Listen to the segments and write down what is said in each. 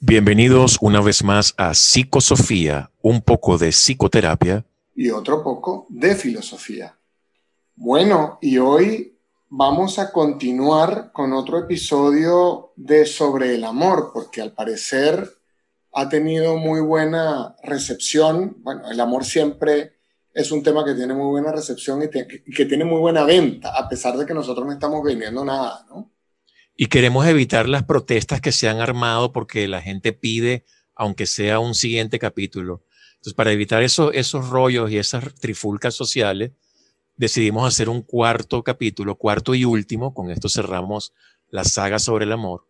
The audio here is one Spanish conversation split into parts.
Bienvenidos una vez más a Psicosofía, un poco de psicoterapia y otro poco de filosofía. Bueno, y hoy vamos a continuar con otro episodio de sobre el amor, porque al parecer ha tenido muy buena recepción. Bueno, el amor siempre es un tema que tiene muy buena recepción y que tiene muy buena venta, a pesar de que nosotros no estamos vendiendo nada, ¿no? Y queremos evitar las protestas que se han armado porque la gente pide, aunque sea un siguiente capítulo. Entonces, para evitar eso, esos rollos y esas trifulcas sociales, decidimos hacer un cuarto capítulo, cuarto y último. Con esto cerramos la saga sobre el amor.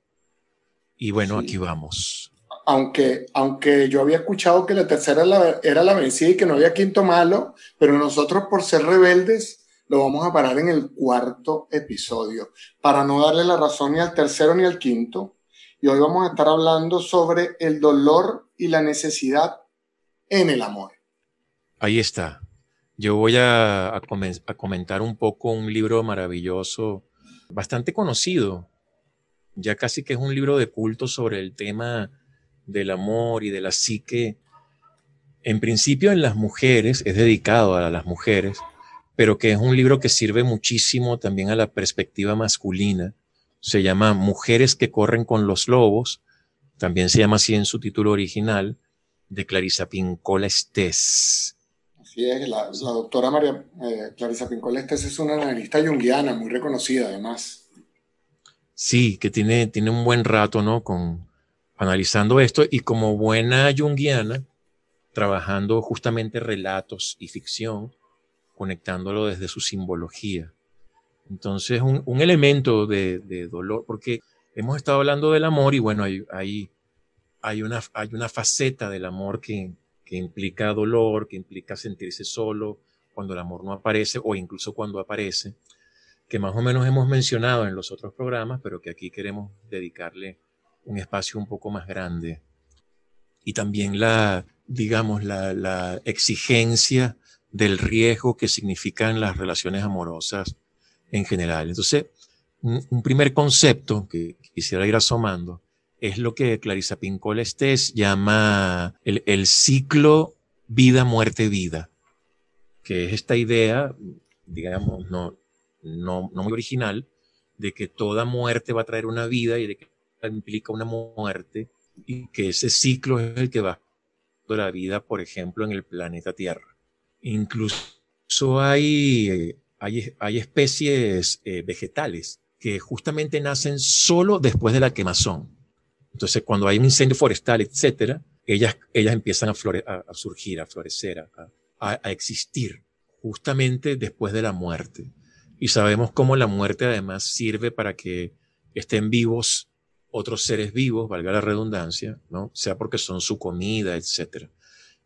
Y bueno, aquí vamos. Aunque, aunque yo había escuchado que la tercera era la, era la vencida y que no había quinto malo, pero nosotros por ser rebeldes lo vamos a parar en el cuarto episodio, para no darle la razón ni al tercero ni al quinto. Y hoy vamos a estar hablando sobre el dolor y la necesidad en el amor. Ahí está. Yo voy a, comentar un poco un libro maravilloso, bastante conocido, ya casi que es un libro de culto sobre el tema del amor y de la psique. En principio en las mujeres, es dedicado a las mujeres, pero que es un libro que sirve muchísimo también a la perspectiva masculina. Se llama Mujeres que corren con los lobos, también se llama así en su título original, de Clarisa Pincola Estés. Así es, la, doctora María eh, Clarisa Pincola Estés es una analista junguiana muy reconocida además. Sí, que tiene, tiene un buen rato, ¿no? Con, analizando esto y como buena junguiana, trabajando justamente relatos y ficción, conectándolo desde su simbología. Entonces, un, elemento de, de, dolor, porque hemos estado hablando del amor y bueno, hay, hay, hay, una, hay una faceta del amor que, que implica dolor, que implica sentirse solo cuando el amor no aparece o incluso cuando aparece, que más o menos hemos mencionado en los otros programas, pero que aquí queremos dedicarle un espacio un poco más grande. Y también la, digamos, la, la exigencia del riesgo que significan las relaciones amorosas en general. Entonces, un, primer concepto que quisiera ir asomando es lo que Clarisa Pincola Estés llama el, ciclo vida, muerte, vida, que es esta idea, digamos, no, no, muy original, de que toda muerte va a traer una vida y de que implica una muerte y que ese ciclo es el que va a la vida, por ejemplo, en el planeta Tierra. Incluso hay, hay, hay especies eh, vegetales que justamente nacen solo después de la quemazón. Entonces, cuando hay un incendio forestal, etcétera, ellas, ellas empiezan a, a, surgir, a florecer, a, a, existir justamente después de la muerte. Y sabemos cómo la muerte además sirve para que estén vivos otros seres vivos, valga la redundancia, ¿no? Sea porque son su comida, etcétera.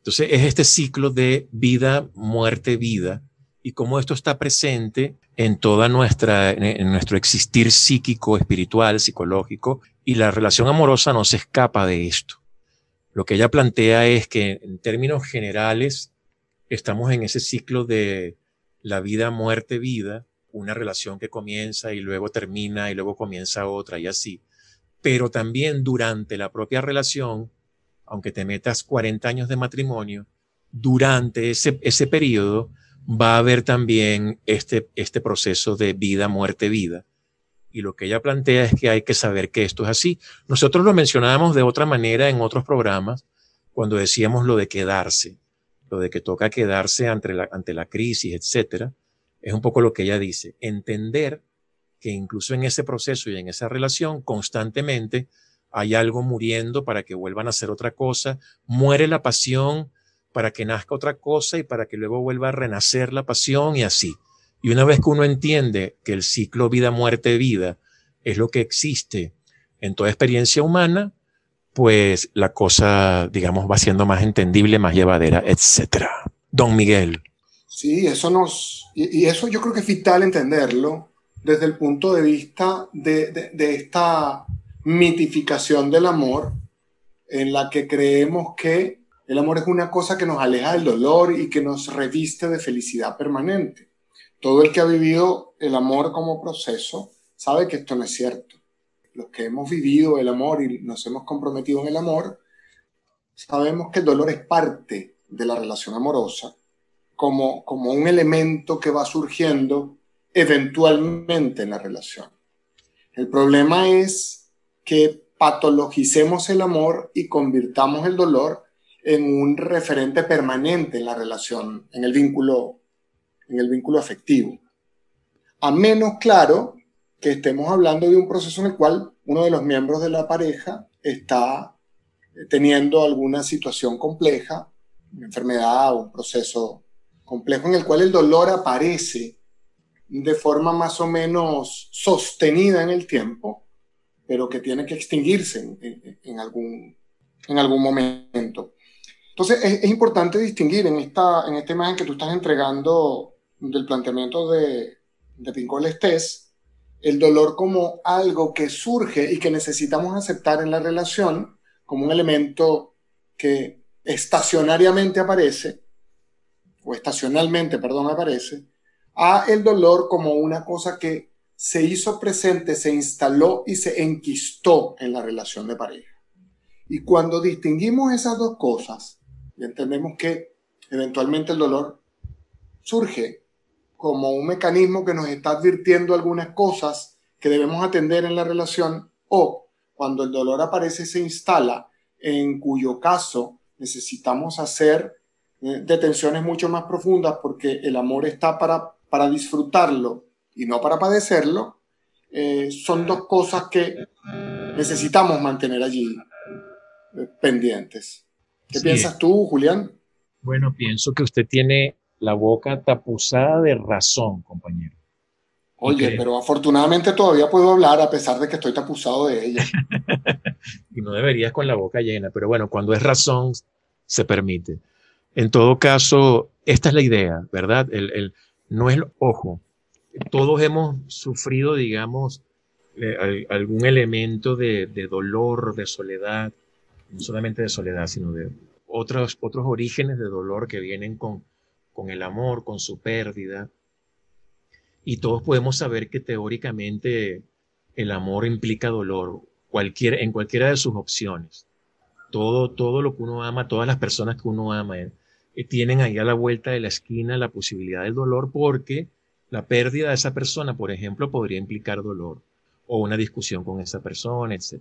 Entonces es este ciclo de vida, muerte, vida, y cómo esto está presente en toda nuestra, en nuestro existir psíquico, espiritual, psicológico, y la relación amorosa no se escapa de esto. Lo que ella plantea es que en términos generales estamos en ese ciclo de la vida, muerte, vida, una relación que comienza y luego termina y luego comienza otra y así. Pero también durante la propia relación aunque te metas 40 años de matrimonio, durante ese, ese periodo va a haber también este, este proceso de vida, muerte, vida. Y lo que ella plantea es que hay que saber que esto es así. Nosotros lo mencionábamos de otra manera en otros programas, cuando decíamos lo de quedarse, lo de que toca quedarse ante la, ante la crisis, etcétera. Es un poco lo que ella dice, entender que incluso en ese proceso y en esa relación constantemente hay algo muriendo para que vuelvan a hacer otra cosa, muere la pasión para que nazca otra cosa y para que luego vuelva a renacer la pasión y así. Y una vez que uno entiende que el ciclo vida, muerte, vida es lo que existe en toda experiencia humana, pues la cosa, digamos, va siendo más entendible, más llevadera, etcétera. Don Miguel. Sí, eso nos, y, eso yo creo que es vital entenderlo desde el punto de vista de, de esta mitificación del amor en la que creemos que el amor es una cosa que nos aleja del dolor y que nos reviste de felicidad permanente. Todo el que ha vivido el amor como proceso sabe que esto no es cierto. los que hemos vivido el amor y nos hemos comprometido en el amor, sabemos que el dolor es parte de la relación amorosa, como, como un elemento que va surgiendo eventualmente en la relación. El problema es que patologicemos el amor y convirtamos el dolor en un referente permanente en la relación, en el vínculo, en el vínculo afectivo. A menos, claro, que estemos hablando de un proceso en el cual uno de los miembros de la pareja está teniendo alguna situación compleja, una enfermedad o un proceso complejo en el cual el dolor aparece de forma más o menos sostenida en el tiempo, pero que tiene que extinguirse en, algún, en algún momento. Entonces, es, importante distinguir en esta, en esta imagen que tú estás entregando del planteamiento de, de Pincol Estés, el dolor como algo que surge y que necesitamos aceptar en la relación como un elemento que estacionariamente aparece, o estacionalmente, perdón, aparece, a el dolor como una cosa que se hizo presente, se instaló y se enquistó en la relación de pareja. Y cuando distinguimos esas dos cosas, entendemos que eventualmente el dolor surge como un mecanismo que nos está advirtiendo algunas cosas que debemos atender en la relación, o cuando el dolor aparece se instala, en cuyo caso necesitamos hacer eh, detenciones mucho más profundas porque el amor está para para disfrutarlo y no para padecerlo, eh, son dos cosas que necesitamos mantener allí eh, pendientes. ¿Qué piensas tú, Julián? Bueno, pienso que usted tiene la boca tapuzada de razón, compañero. Oye, pero afortunadamente todavía puedo hablar a pesar de que estoy tapuzado de ella. y no deberías con la boca llena, pero bueno, cuando es razón, se permite. En todo caso, esta es la idea, ¿verdad? el, no es, ojo, todos hemos sufrido, digamos, eh, algún elemento de, dolor, de soledad, no solamente de soledad, sino de otros, otros orígenes de dolor que vienen con, con el amor, con su pérdida. Y todos podemos saber que teóricamente el amor implica dolor, cualquier, en cualquiera de sus opciones. Todo, todo lo que uno ama, todas las personas que uno ama, eh, tienen ahí a la vuelta de la esquina la posibilidad del dolor porque la pérdida de esa persona, por ejemplo, podría implicar dolor o una discusión con esa persona, etc.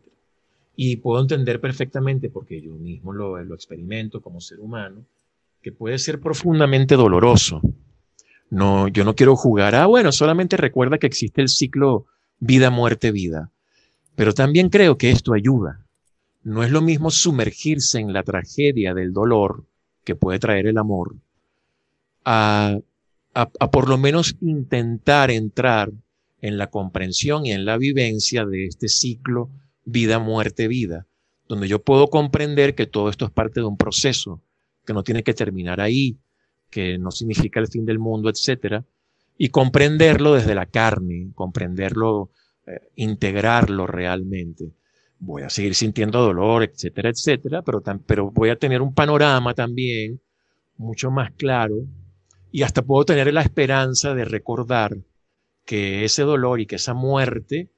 Y puedo entender perfectamente, porque yo mismo lo, lo experimento como ser humano, que puede ser profundamente doloroso. No, yo no quiero jugar, ah, bueno, solamente recuerda que existe el ciclo vida, muerte, vida. Pero también creo que esto ayuda. No es lo mismo sumergirse en la tragedia del dolor que puede traer el amor, a, a, por lo menos intentar entrar en la comprensión y en la vivencia de este ciclo vida, muerte, vida, donde yo puedo comprender que todo esto es parte de un proceso, que no tiene que terminar ahí, que no significa el fin del mundo, etcétera, y comprenderlo desde la carne, comprenderlo, eh, integrarlo realmente. Voy a seguir sintiendo dolor, etcétera, etcétera, pero, pero voy a tener un panorama también mucho más claro y hasta puedo tener la esperanza de recordar que ese dolor y que esa muerte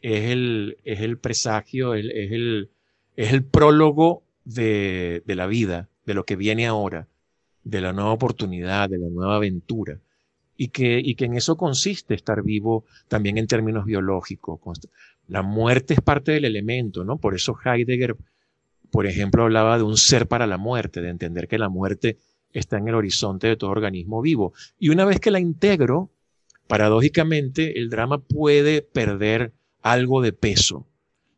es el, es el presagio, es, el, es el prólogo de, de la vida, de lo que viene ahora, de la nueva oportunidad, de la nueva aventura. Y que, y que en eso consiste estar vivo también en términos biológicos. La muerte es parte del elemento, ¿no? Por eso Heidegger, por ejemplo, hablaba de un ser para la muerte, de entender que la muerte está en el horizonte de todo organismo vivo. Y una vez que la integro, paradójicamente, el drama puede perder algo de peso.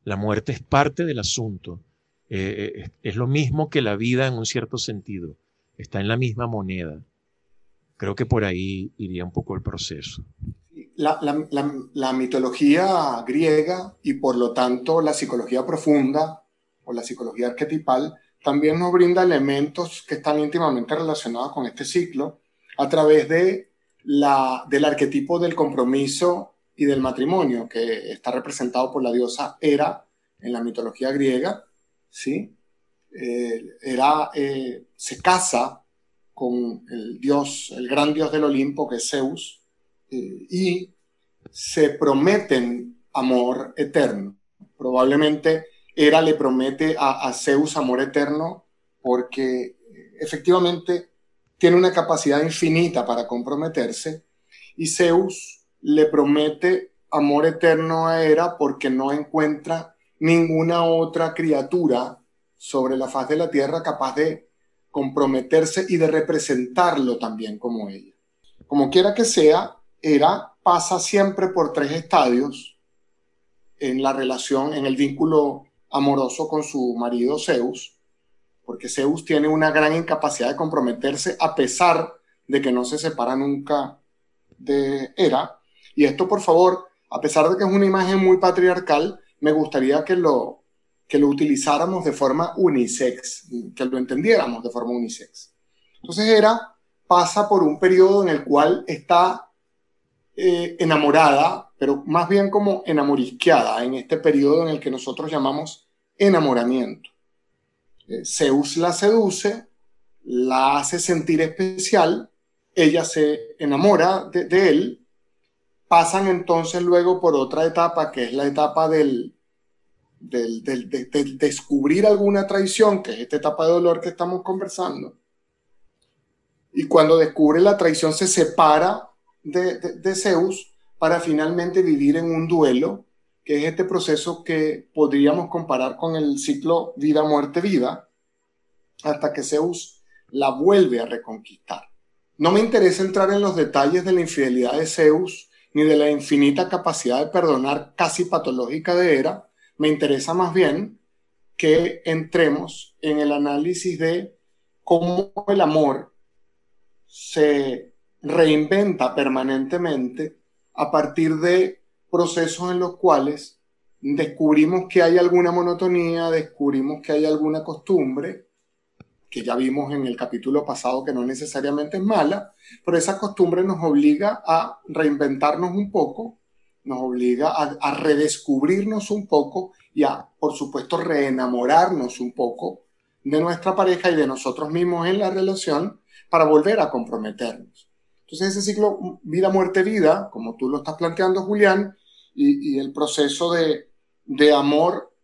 La muerte es parte del asunto. Eh, eh, es lo mismo que la vida en un cierto sentido. Está en la misma moneda. Creo que por ahí iría un poco el proceso la, mitología griega y por lo tanto la psicología profunda o la psicología arquetipal también nos brinda elementos que están íntimamente relacionados con este ciclo a través de la, del arquetipo del compromiso y del matrimonio, que está representado por la diosa Hera en la mitología griega. ¿sí? Eh, Hera eh, se casa con el dios, el gran dios del Olimpo, que es Zeus, y se prometen amor eterno. probablemente Hera le promete a, a Zeus amor eterno porque efectivamente tiene una capacidad infinita para comprometerse y Zeus le promete amor eterno a Hera porque no encuentra ninguna otra criatura sobre la faz de la tierra capaz de comprometerse y de representarlo también como ella. Como quiera que sea, Hera pasa siempre por tres estadios en la relación, en el vínculo amoroso con su marido Zeus, porque Zeus tiene una gran incapacidad de comprometerse a pesar de que no se separa nunca de Hera. Y esto, por favor, a pesar de que es una imagen muy patriarcal, me gustaría que lo, que lo utilizáramos de forma unisex, que lo entendiéramos de forma unisex. Entonces Hera pasa por un periodo en el cual está eh, enamorada, pero más bien como enamorisqueada, en este periodo en el que nosotros llamamos enamoramiento. Eh, Zeus la seduce, la hace sentir especial, ella se enamora de, él, pasan entonces luego por otra etapa que es la etapa del, del, descubrir alguna traición, que es esta etapa de dolor que estamos conversando. Y cuando descubre la traición se separa de, Zeus para finalmente vivir en un duelo, que es este proceso que podríamos comparar con el ciclo vida-muerte-vida, hasta que Zeus la vuelve a reconquistar. No me interesa entrar en los detalles de la infidelidad de Zeus ni de la infinita capacidad de perdonar casi patológica de Hera, me interesa más bien que entremos en el análisis de cómo el amor se reinventa permanentemente a partir de procesos en los cuales descubrimos que hay alguna monotonía, descubrimos que hay alguna costumbre, que ya vimos en el capítulo pasado que no necesariamente es mala, pero esa costumbre nos obliga a reinventarnos un poco, nos obliga a, a redescubrirnos un poco y a, por supuesto, reenamorarnos un poco de nuestra pareja y de nosotros mismos en la relación para volver a comprometernos. Entonces ese ciclo vida, muerte, vida, como tú lo estás planteando, Julián, y, el proceso de, de, amor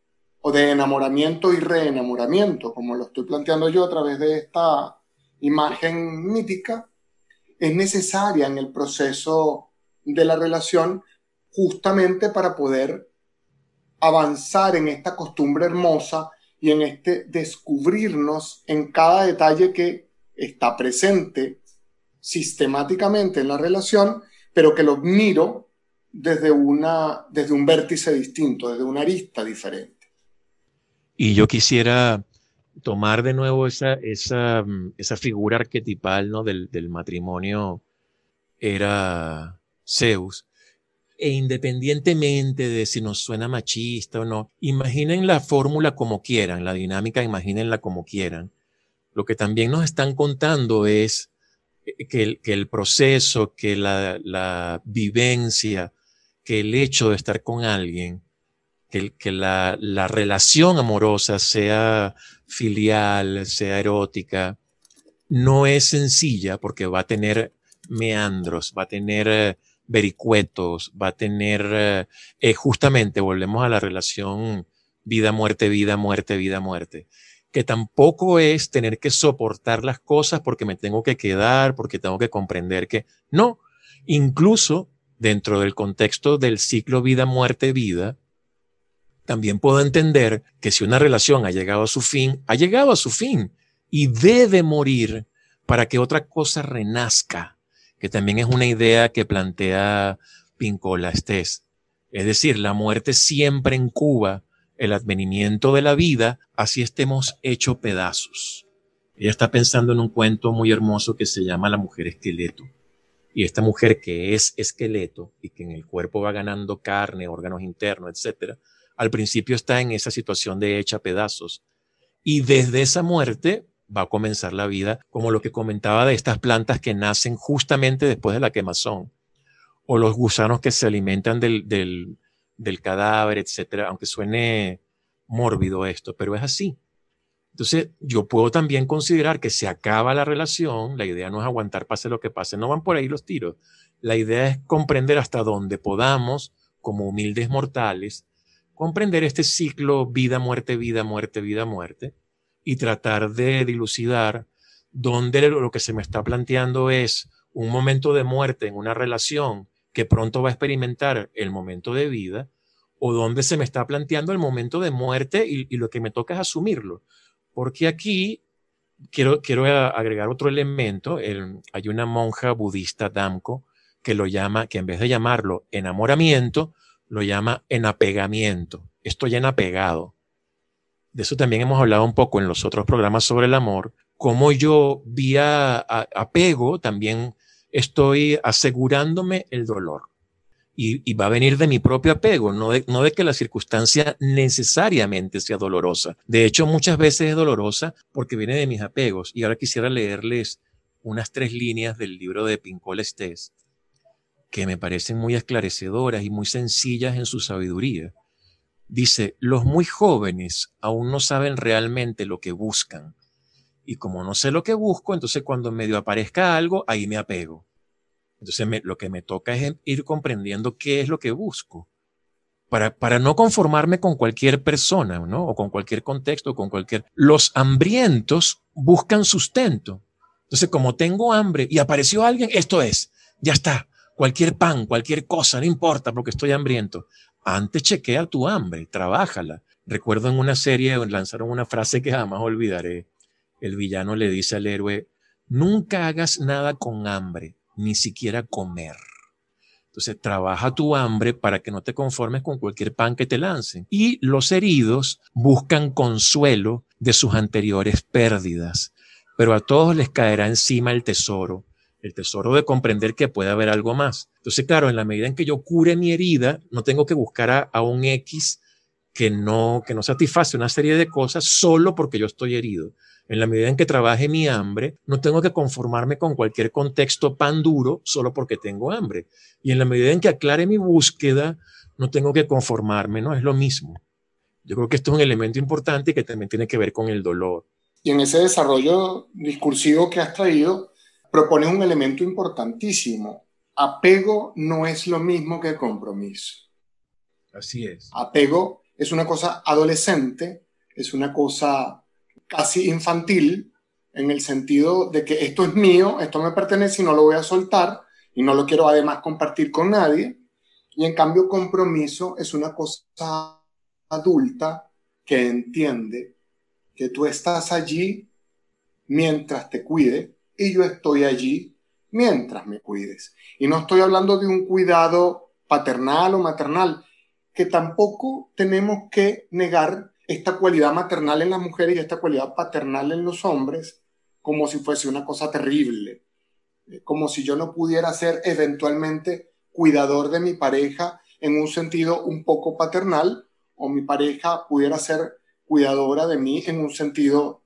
o de enamoramiento y reenamoramiento, como lo estoy planteando yo a través de esta imagen mítica, es necesaria en el proceso de la relación justamente para poder avanzar en esta costumbre hermosa y en este descubrirnos en cada detalle que está presente sistemáticamente en la relación, pero que lo miro desde, una, desde un vértice distinto, desde una arista diferente. Y yo quisiera tomar de nuevo esa, esa, esa figura arquetipal ¿no? del, del matrimonio, era Zeus, e independientemente de si nos suena machista o no, imaginen la fórmula como quieran, la dinámica, imagínenla como quieran. Lo que también nos están contando es que el, que el proceso, que la, la, vivencia, que el hecho de estar con alguien, que, la relación amorosa sea filial, sea erótica, no es sencilla porque va a tener meandros, va a tener eh, vericuetos, va a tener, eh, eh, justamente volvemos a la relación vida, muerte, vida, muerte, vida, muerte que tampoco es tener que soportar las cosas porque me tengo que quedar, porque tengo que comprender que no, incluso dentro del contexto del ciclo vida, muerte, vida, también puedo entender que si una relación ha llegado a su fin, ha llegado a su fin y debe morir para que otra cosa renazca, que también es una idea que plantea Pincola Estés. Es decir, la muerte siempre en Cuba el advenimiento de la vida, así estemos hecho pedazos. Ella está pensando en un cuento muy hermoso que se llama La mujer esqueleto. Y esta mujer que es esqueleto y que en el cuerpo va ganando carne, órganos internos, etc., al principio está en esa situación de hecha pedazos. Y desde esa muerte va a comenzar la vida, como lo que comentaba de estas plantas que nacen justamente después de la quemazón, o los gusanos que se alimentan del, del, del cadáver, etcétera, aunque suene mórbido esto, pero es así. Entonces, yo puedo también considerar que se acaba la relación, la idea no es aguantar pase lo que pase, no van por ahí los tiros. La idea es comprender hasta dónde podamos, como humildes mortales, comprender este ciclo vida, muerte, vida, muerte, vida, muerte, y tratar de dilucidar dónde lo que se me está planteando es un momento de muerte en una relación que pronto va a experimentar el momento de vida, o dónde se me está planteando el momento de muerte y, lo que me toca es asumirlo. Porque aquí quiero, quiero agregar otro elemento. hay una monja budista, Damko, que lo llama, que en vez de llamarlo enamoramiento, lo llama enapegamiento. Estoy enapegado. De eso también hemos hablado un poco en los otros programas sobre el amor, como yo vía apego también estoy asegurándome el dolor. Y, va a venir de mi propio apego, no de, que la circunstancia necesariamente sea dolorosa. De hecho, muchas veces es dolorosa porque viene de mis apegos. Y ahora quisiera leerles unas tres líneas del libro de Pincol Estés que me parecen muy esclarecedoras y muy sencillas en su sabiduría. Dice, los muy jóvenes aún no saben realmente lo que buscan. Y como no sé lo que busco, entonces cuando medio aparezca algo, ahí me apego. Entonces lo que me toca es ir comprendiendo qué es lo que busco. Para, para no conformarme con cualquier persona, ¿no? O con cualquier contexto, con cualquier... Los hambrientos buscan sustento. Entonces, como tengo hambre y apareció alguien, esto es, ya está, cualquier pan, cualquier cosa, no importa porque estoy hambriento. Antes chequea tu hambre, trabájala. Recuerdo en una serie lanzaron una frase que jamás olvidaré. El villano le dice al héroe, nunca hagas nada con hambre, ni siquiera comer. Entonces, trabaja tu hambre para que no te conformes con cualquier pan que te lancen. Y los heridos buscan consuelo de sus anteriores pérdidas, pero a todos les caerá encima el tesoro el tesoro de comprender que puede haber algo más. Entonces, claro, en la medida en que yo cure mi herida, no tengo que buscar a, un X que no, que no satisface una serie de cosas solo porque yo estoy herido. En la medida en que trabaje mi hambre, no tengo que conformarme con cualquier contexto pan duro solo porque tengo hambre. Y en la medida en que aclare mi búsqueda, no tengo que conformarme, ¿no? Es lo mismo. Yo creo que esto es un elemento importante que también tiene que ver con el dolor. Y en ese desarrollo discursivo que has traído, propones un elemento importantísimo. Apego no es lo mismo que compromiso. Así es. Apego es una cosa adolescente, es una cosa casi infantil, en el sentido de que esto es mío, esto me pertenece y no lo voy a soltar y no lo quiero además compartir con nadie. Y en cambio compromiso es una cosa adulta que entiende que tú estás allí mientras te cuide, y yo estoy allí mientras me cuides. Y no estoy hablando de un cuidado paternal o maternal, que tampoco tenemos que negar esta cualidad maternal en las mujeres y esta cualidad paternal en los hombres como si fuese una cosa terrible, eh, como si yo no pudiera ser eventualmente cuidador de mi pareja en un sentido un poco paternal o mi pareja pudiera ser cuidadora de mí en un sentido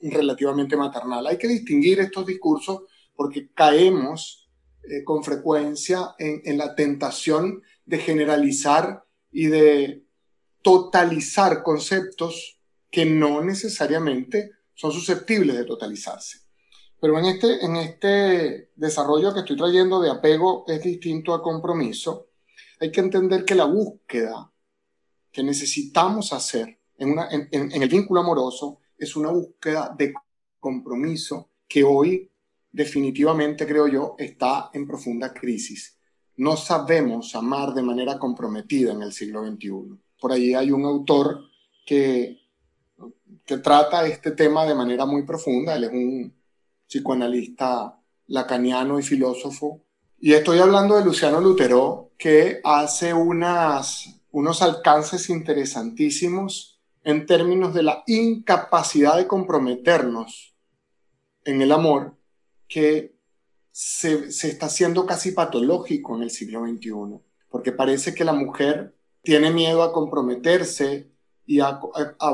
relativamente maternal. Hay que distinguir estos discursos porque caemos eh, con frecuencia en, la tentación de generalizar y de totalizar conceptos que no necesariamente son susceptibles de totalizarse. Pero en este, en este desarrollo que estoy trayendo de apego es distinto a compromiso. Hay que entender que la búsqueda que necesitamos hacer en, en el vínculo amoroso es una búsqueda de compromiso que hoy definitivamente, creo yo, está en profunda crisis. No sabemos amar de manera comprometida en el siglo XXI. Por ahí hay un autor que, que trata este tema de manera muy profunda. Él es un psicoanalista lacaniano y filósofo. Y estoy hablando de Luciano Lutero, que hace unas, unos alcances interesantísimos en términos de la incapacidad de comprometernos en el amor que se, está haciendo casi patológico en el siglo XXI, porque parece que la mujer tiene miedo a comprometerse y a,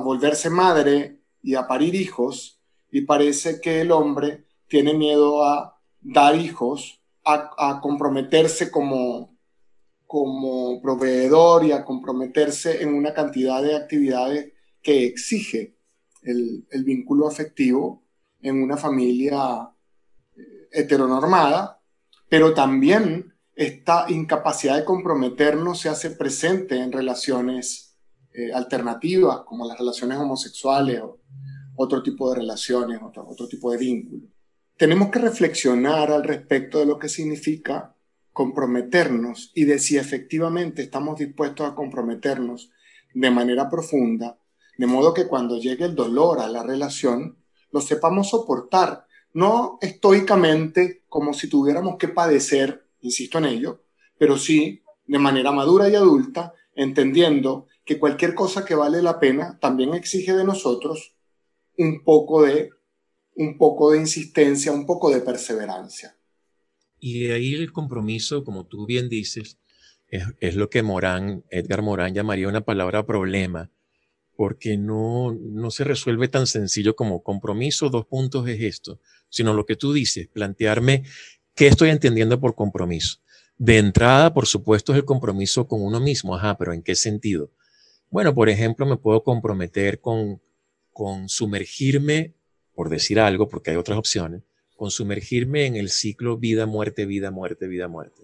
volverse madre y a parir hijos, y parece que el hombre tiene miedo a dar hijos, a, comprometerse como, como proveedor y a comprometerse en una cantidad de actividades que exige el, vínculo afectivo en una familia eh, heteronormada, pero también esta incapacidad de comprometernos se hace presente en relaciones eh, alternativas, como las relaciones homosexuales o otro tipo de relaciones, otro, otro tipo de vínculos. Tenemos que reflexionar al respecto de lo que significa comprometernos y de si efectivamente estamos dispuestos a comprometernos de manera profunda, de modo que cuando llegue el dolor a la relación, lo sepamos soportar, no estoicamente como si tuviéramos que padecer, insisto en ello, pero sí de manera madura y adulta, entendiendo que cualquier cosa que vale la pena también exige de nosotros un poco de, un poco de insistencia, un poco de perseverancia. Y de ahí el compromiso, como tú bien dices, es, lo que Morán, Edgar Morán llamaría una palabra problema, porque no, no se resuelve tan sencillo como compromiso, dos puntos es esto, sino lo que tú dices, plantearme qué estoy entendiendo por compromiso. De entrada, por supuesto, es el compromiso con uno mismo, ajá, pero ¿en qué sentido? Bueno, por ejemplo, me puedo comprometer con, con sumergirme, por decir algo, porque hay otras opciones, con sumergirme en el ciclo vida, muerte, vida, muerte, vida, muerte.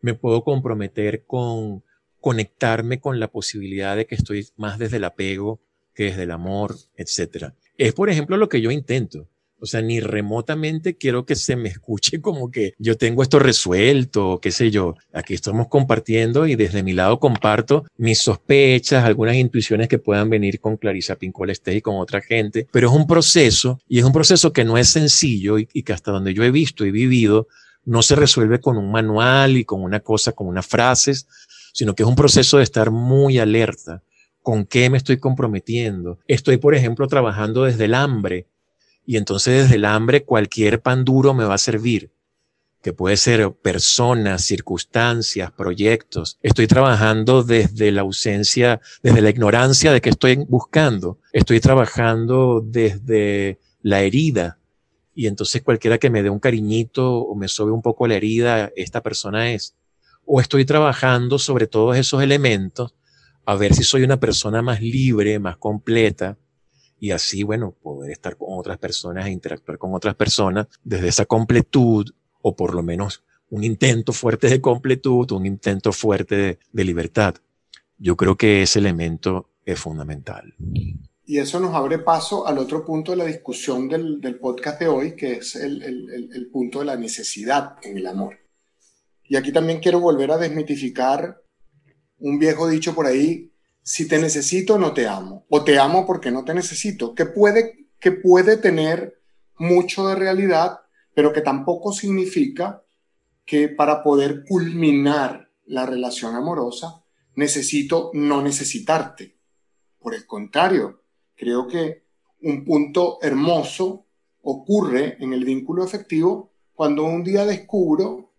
Me puedo comprometer con conectarme con la posibilidad de que estoy más desde el apego que desde el amor, etc. Es, por ejemplo, lo que yo intento. O sea, ni remotamente quiero que se me escuche como que yo tengo esto resuelto, qué sé yo. Aquí estamos compartiendo y desde mi lado comparto mis sospechas, algunas intuiciones que puedan venir con Clarisa Pincol y con otra gente, pero es un proceso y es un proceso que no es sencillo y que hasta donde yo he visto y vivido no se resuelve con un manual y con una cosa, con unas frases, sino que es un proceso de estar muy alerta. ¿Con qué me estoy comprometiendo? Estoy, por ejemplo, trabajando desde el hambre y entonces desde el hambre cualquier pan duro me va a servir, que puede ser personas, circunstancias, proyectos. Estoy trabajando desde la ausencia, desde la ignorancia de que estoy buscando. Estoy trabajando desde la herida. Y entonces cualquiera que me dé un cariñito o me sobe un poco la herida, esta persona es. O estoy trabajando sobre todos esos elementos a ver si soy una persona más libre, más completa, y así, bueno, poder estar con otras personas e interactuar con otras personas desde esa completud o por lo menos un intento fuerte de completud, un intento fuerte de, libertad. Yo creo que ese elemento es fundamental. Y eso nos abre paso al otro punto de la discusión del, podcast de hoy, que es el, el punto de la necesidad en el amor. Y aquí también quiero volver a desmitificar un viejo dicho por ahí si te necesito, no te amo. O te amo porque no te necesito. Que puede, que puede tener mucho de realidad, pero que tampoco significa que para poder culminar la relación amorosa necesito no necesitarte. Por el contrario, creo que un punto hermoso ocurre en el vínculo efectivo cuando un día descubro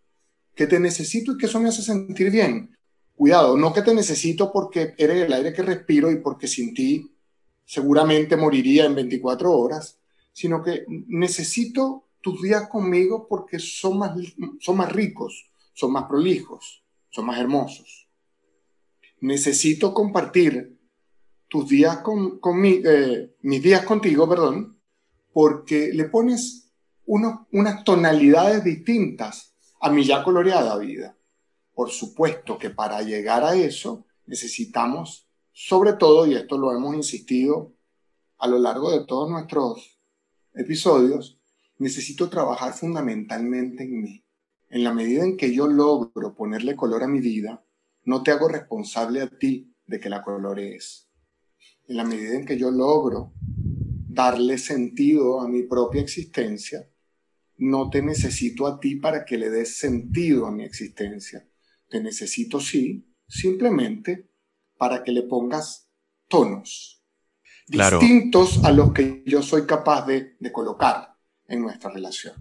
que te necesito y que eso me hace sentir bien cuidado, no que te necesito porque eres el aire que respiro y porque sin ti seguramente moriría en 24 horas, sino que necesito tus días conmigo porque son más, son más ricos, son más prolijos, son más hermosos. Necesito compartir tus días con, eh, mis días contigo, perdón, porque le pones unas tonalidades distintas a mi ya coloreada vida. Por supuesto que para llegar a eso necesitamos, sobre todo, y esto lo hemos insistido a lo largo de todos nuestros episodios, necesito trabajar fundamentalmente en mí. En la medida en que yo logro ponerle color a mi vida, no te hago responsable a ti de que la colorees. En la medida en que yo logro darle sentido a mi propia existencia, no te necesito a ti para que le des sentido a mi existencia te necesito sí, simplemente para que le pongas tonos distintos a los que yo soy capaz de, de colocar en nuestra relación.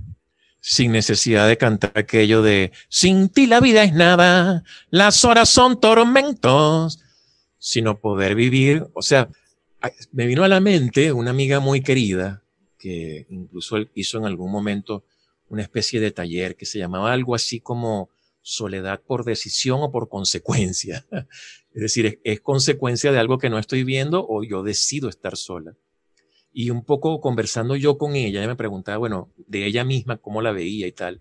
Sin necesidad de cantar aquello de, sin ti la vida es nada, las horas son tormentos, sino poder vivir, o sea, me vino a la mente una amiga muy querida que incluso hizo en algún momento una especie de taller que se llamaba algo así como soledad por decisión o por consecuencia. Es decir, es, consecuencia de algo que no estoy viendo o yo decido estar sola. Y un poco conversando yo con ella, ella me preguntaba, bueno, de ella misma, cómo la veía y tal.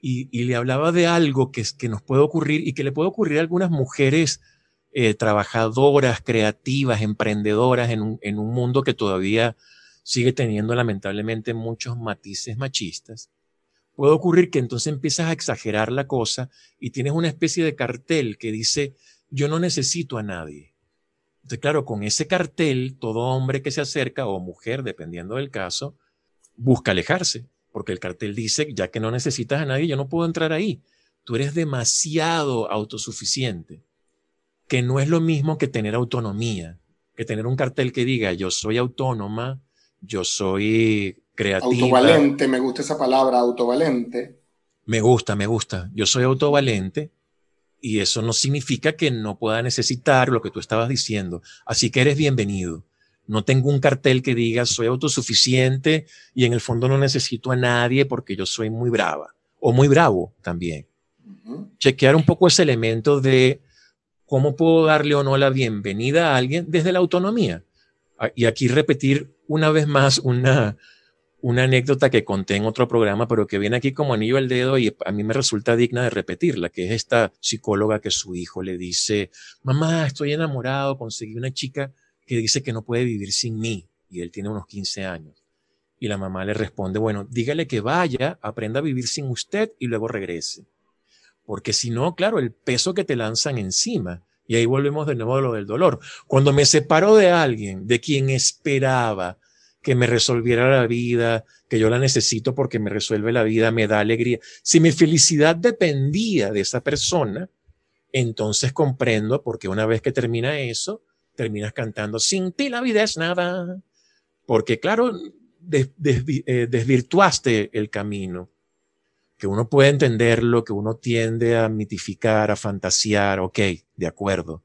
Y, le hablaba de algo que, que nos puede ocurrir y que le puede ocurrir a algunas mujeres eh, trabajadoras, creativas, emprendedoras en un, en un mundo que todavía sigue teniendo lamentablemente muchos matices machistas, puede ocurrir que entonces empiezas a exagerar la cosa y tienes una especie de cartel que dice, yo no necesito a nadie. Entonces, claro, con ese cartel, todo hombre que se acerca o mujer, dependiendo del caso, busca alejarse, porque el cartel dice, ya que no necesitas a nadie, yo no puedo entrar ahí. Tú eres demasiado autosuficiente, que no es lo mismo que tener autonomía, que tener un cartel que diga, yo soy autónoma, yo soy creativa. Autovalente, me gusta esa palabra, autovalente. Me gusta, me gusta. Yo soy autovalente y eso no significa que no pueda necesitar lo que tú estabas diciendo. Así que eres bienvenido. No tengo un cartel que diga soy autosuficiente y en el fondo no necesito a nadie porque yo soy muy brava o muy bravo también. Chequear un poco ese elemento de cómo puedo darle o no la bienvenida a alguien desde la autonomía. Y aquí repetir una vez más una, una anécdota que conté en otro programa, pero que viene aquí como anillo al dedo y a mí me resulta digna de repetirla, que es esta psicóloga que su hijo le dice, mamá, estoy enamorado, conseguí una chica que dice que no puede vivir sin mí, y él tiene unos 15 años. Y la mamá le responde, bueno, dígale que vaya, aprenda a vivir sin usted y luego regrese. Porque si no, claro, el peso que te lanzan encima. Y ahí volvemos de nuevo a lo del dolor. Cuando me separo de alguien, de quien esperaba, que me resolviera la vida, que yo la necesito porque me resuelve la vida, me da alegría. Si mi felicidad dependía de esa persona, entonces comprendo porque una vez que termina eso, terminas cantando, sin ti la vida es nada. Porque claro, eh, desvirtuaste el camino. Que uno puede entenderlo, que uno tiende a mitificar, a fantasear, ok, de acuerdo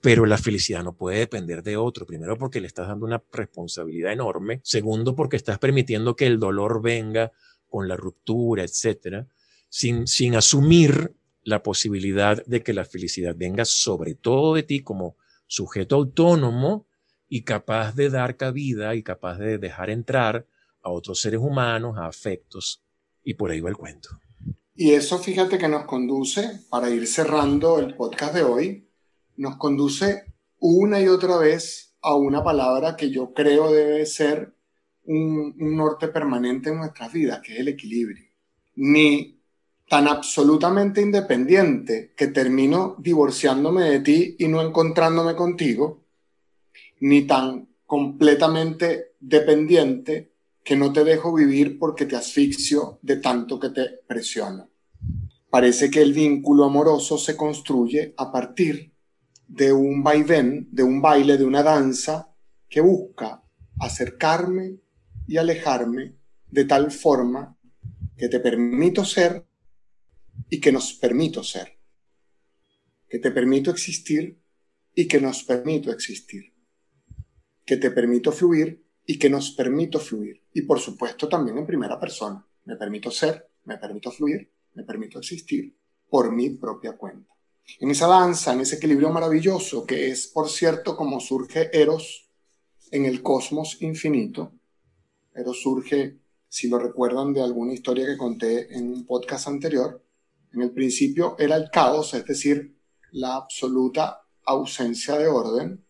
pero la felicidad no puede depender de otro. Primero porque le estás dando una responsabilidad enorme. Segundo porque estás permitiendo que el dolor venga con la ruptura, etcétera, sin, sin asumir la posibilidad de que la felicidad venga sobre todo de ti como sujeto autónomo y capaz de dar cabida y capaz de dejar entrar a otros seres humanos, a afectos, y por ahí va el cuento. Y eso fíjate que nos conduce, para ir cerrando el podcast de hoy, nos conduce una y otra vez a una palabra que yo creo debe ser un, norte permanente en nuestras vidas, que es el equilibrio. Ni tan absolutamente independiente que termino divorciándome de ti y no encontrándome contigo, ni tan completamente dependiente que no te dejo vivir porque te asfixio de tanto que te presiono. Parece que el vínculo amoroso se construye a partir de un vaivén, de un baile, de una danza que busca acercarme y alejarme de tal forma que te permito ser y que nos permito ser, que te permito existir y que nos permito existir, que te permito fluir y que nos permito fluir. Y por supuesto también en primera persona. Me permito ser, me permito fluir, me permito existir por mi propia cuenta en esa danza, en ese equilibrio maravilloso que es, por cierto, como surge Eros en el cosmos infinito. Eros surge, si lo recuerdan de alguna historia que conté en un podcast anterior, en el principio era el caos, es decir, la absoluta ausencia de orden,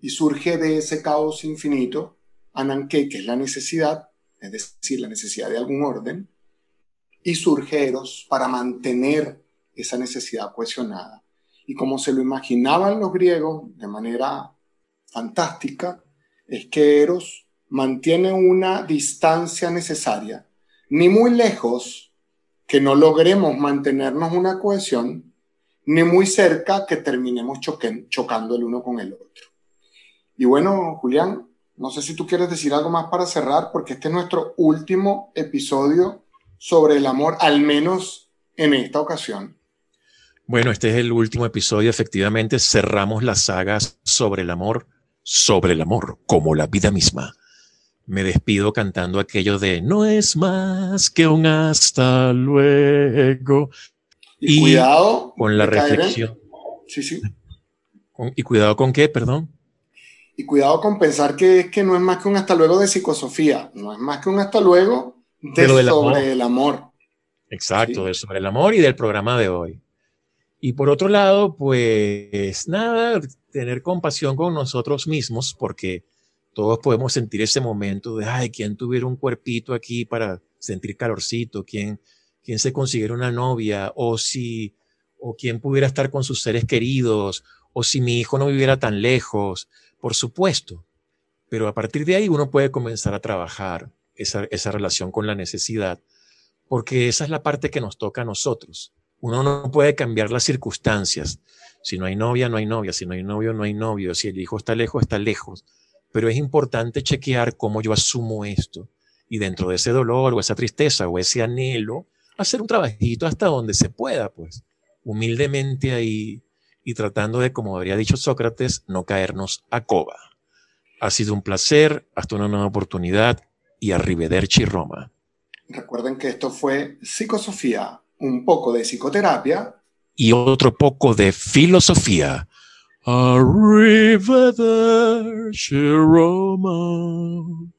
y surge de ese caos infinito Ananke, que es la necesidad, es decir, la necesidad de algún orden, y surge Eros para mantener esa necesidad cohesionada. Y como se lo imaginaban los griegos de manera fantástica, es que Eros mantiene una distancia necesaria, ni muy lejos que no logremos mantenernos una cohesión, ni muy cerca que terminemos chocando el uno con el otro. Y bueno, Julián, no sé si tú quieres decir algo más para cerrar, porque este es nuestro último episodio sobre el amor, al menos en esta ocasión. Bueno, este es el último episodio. Efectivamente, cerramos las sagas sobre el amor, sobre el amor, como la vida misma. Me despido cantando aquello de no es más que un hasta luego. Y, cuidado con la reflexión. Sí, sí. y cuidado con qué, perdón. Y cuidado con pensar que es que no es más que un hasta luego de psicosofía, no es más que un hasta luego de sobre el amor. Exacto, de sobre el amor y del programa de hoy. Y por otro lado, pues nada, tener compasión con nosotros mismos, porque todos podemos sentir ese momento de, ay, ¿quién tuviera un cuerpito aquí para sentir calorcito? ¿Quién, quién se consiguiera una novia? O si, o quién pudiera estar con sus seres queridos, o si mi hijo no viviera tan lejos, por supuesto. Pero a partir de ahí uno puede comenzar a trabajar esa, esa relación con la necesidad, porque esa es la parte que nos toca a nosotros. Uno no puede cambiar las circunstancias. Si no hay novia, no hay novia. Si no hay novio, no hay novio. Si el hijo está lejos, está lejos. Pero es importante chequear cómo yo asumo esto. Y dentro de ese dolor o esa tristeza o ese anhelo, hacer un trabajito hasta donde se pueda, pues, humildemente ahí y tratando de, como habría dicho Sócrates, no caernos a coba. Ha sido un placer, hasta una nueva oportunidad y arrivederci Roma. Recuerden que esto fue Psicosofía, un poco de psicoterapia y otro poco de filosofía. Arrivederci Roma.